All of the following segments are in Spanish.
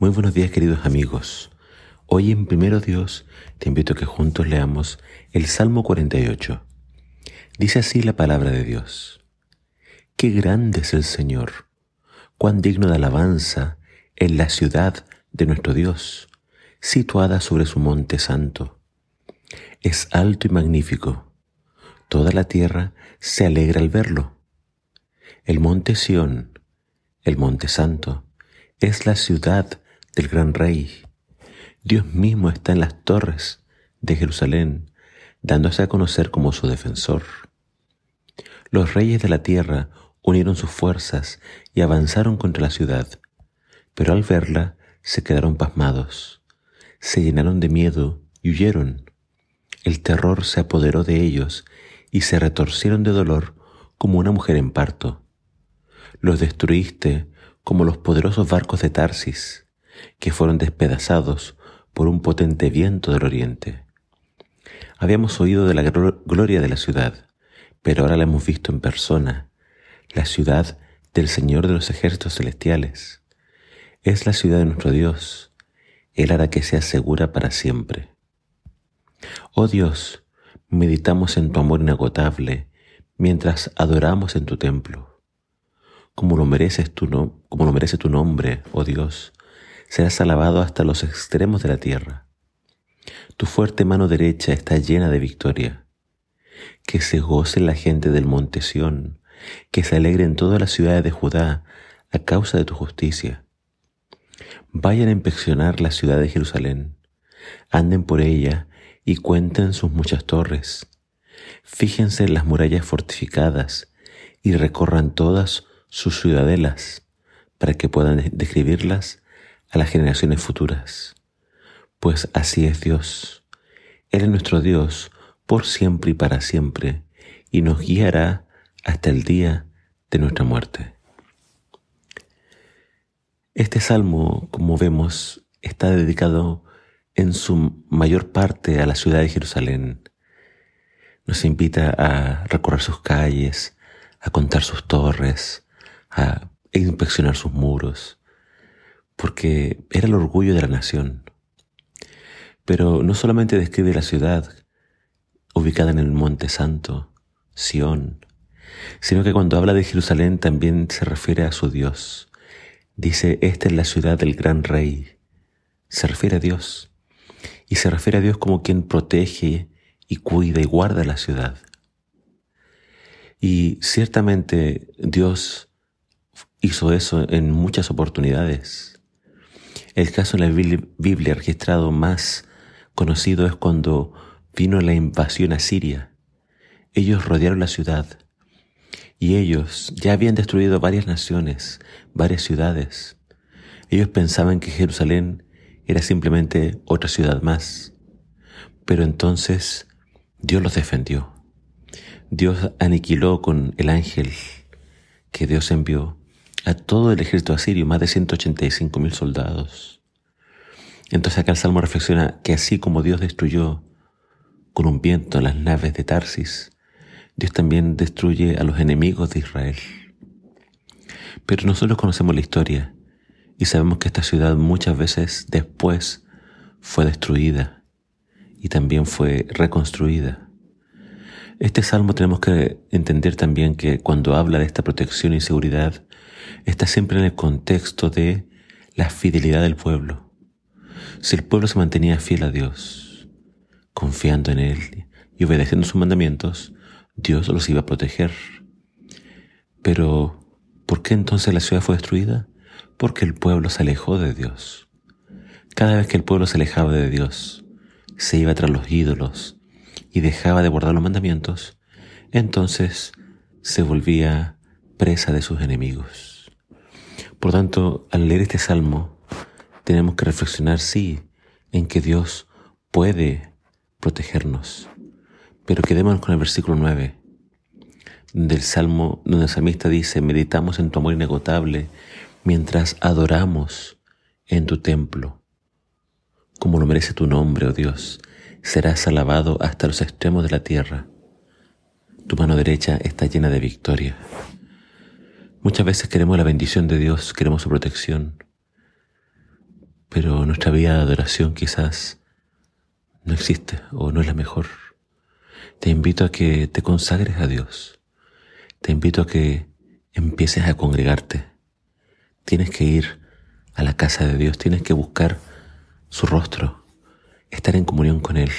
Muy buenos días queridos amigos. Hoy en Primero Dios te invito a que juntos leamos el Salmo 48. Dice así la palabra de Dios. Qué grande es el Señor, cuán digno de alabanza en la ciudad de nuestro Dios, situada sobre su monte santo. Es alto y magnífico. Toda la tierra se alegra al verlo. El monte Sión, el monte santo, es la ciudad del gran rey. Dios mismo está en las torres de Jerusalén, dándose a conocer como su defensor. Los reyes de la tierra unieron sus fuerzas y avanzaron contra la ciudad, pero al verla se quedaron pasmados, se llenaron de miedo y huyeron. El terror se apoderó de ellos y se retorcieron de dolor como una mujer en parto. Los destruiste como los poderosos barcos de Tarsis que fueron despedazados por un potente viento del oriente. Habíamos oído de la gloria de la ciudad, pero ahora la hemos visto en persona, la ciudad del Señor de los ejércitos celestiales. Es la ciudad de nuestro Dios, Él hará que sea segura para siempre. Oh Dios, meditamos en tu amor inagotable mientras adoramos en tu templo. Como lo, mereces tu como lo merece tu nombre, oh Dios, serás alabado hasta los extremos de la tierra. Tu fuerte mano derecha está llena de victoria. Que se goce la gente del monte Sión, que se alegre en todas las ciudades de Judá a causa de tu justicia. Vayan a inspeccionar la ciudad de Jerusalén, anden por ella y cuenten sus muchas torres. Fíjense en las murallas fortificadas y recorran todas sus ciudadelas para que puedan describirlas a las generaciones futuras. Pues así es Dios. Él es nuestro Dios por siempre y para siempre, y nos guiará hasta el día de nuestra muerte. Este salmo, como vemos, está dedicado en su mayor parte a la ciudad de Jerusalén. Nos invita a recorrer sus calles, a contar sus torres, a inspeccionar sus muros, porque era el orgullo de la nación. Pero no solamente describe la ciudad ubicada en el Monte Santo, Sión, sino que cuando habla de Jerusalén también se refiere a su Dios. Dice, esta es la ciudad del gran rey. Se refiere a Dios. Y se refiere a Dios como quien protege y cuida y guarda la ciudad. Y ciertamente Dios hizo eso en muchas oportunidades. El caso en la Biblia registrado más conocido es cuando vino la invasión a Siria. Ellos rodearon la ciudad y ellos ya habían destruido varias naciones, varias ciudades. Ellos pensaban que Jerusalén era simplemente otra ciudad más. Pero entonces Dios los defendió. Dios aniquiló con el ángel que Dios envió a todo el ejército asirio, más de 185 mil soldados. Entonces acá el Salmo reflexiona que así como Dios destruyó con un viento las naves de Tarsis, Dios también destruye a los enemigos de Israel. Pero nosotros conocemos la historia y sabemos que esta ciudad muchas veces después fue destruida y también fue reconstruida. Este salmo tenemos que entender también que cuando habla de esta protección y seguridad, está siempre en el contexto de la fidelidad del pueblo. Si el pueblo se mantenía fiel a Dios, confiando en Él y obedeciendo sus mandamientos, Dios los iba a proteger. Pero, ¿por qué entonces la ciudad fue destruida? Porque el pueblo se alejó de Dios. Cada vez que el pueblo se alejaba de Dios, se iba tras los ídolos y dejaba de guardar los mandamientos, entonces se volvía presa de sus enemigos. Por tanto, al leer este salmo, tenemos que reflexionar, sí, en que Dios puede protegernos. Pero quedémonos con el versículo 9 del salmo, donde el salmista dice, meditamos en tu amor inagotable mientras adoramos en tu templo. Como lo merece tu nombre, oh Dios, serás alabado hasta los extremos de la tierra. Tu mano derecha está llena de victoria. Muchas veces queremos la bendición de Dios, queremos su protección, pero nuestra vida de adoración quizás no existe o no es la mejor. Te invito a que te consagres a Dios. Te invito a que empieces a congregarte. Tienes que ir a la casa de Dios, tienes que buscar su rostro, estar en comunión con Él.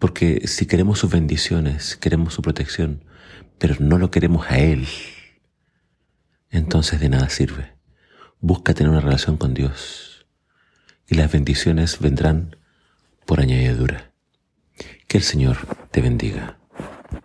Porque si queremos sus bendiciones, queremos su protección, pero no lo queremos a Él, entonces de nada sirve. Busca tener una relación con Dios y las bendiciones vendrán por añadidura. Que el Señor te bendiga.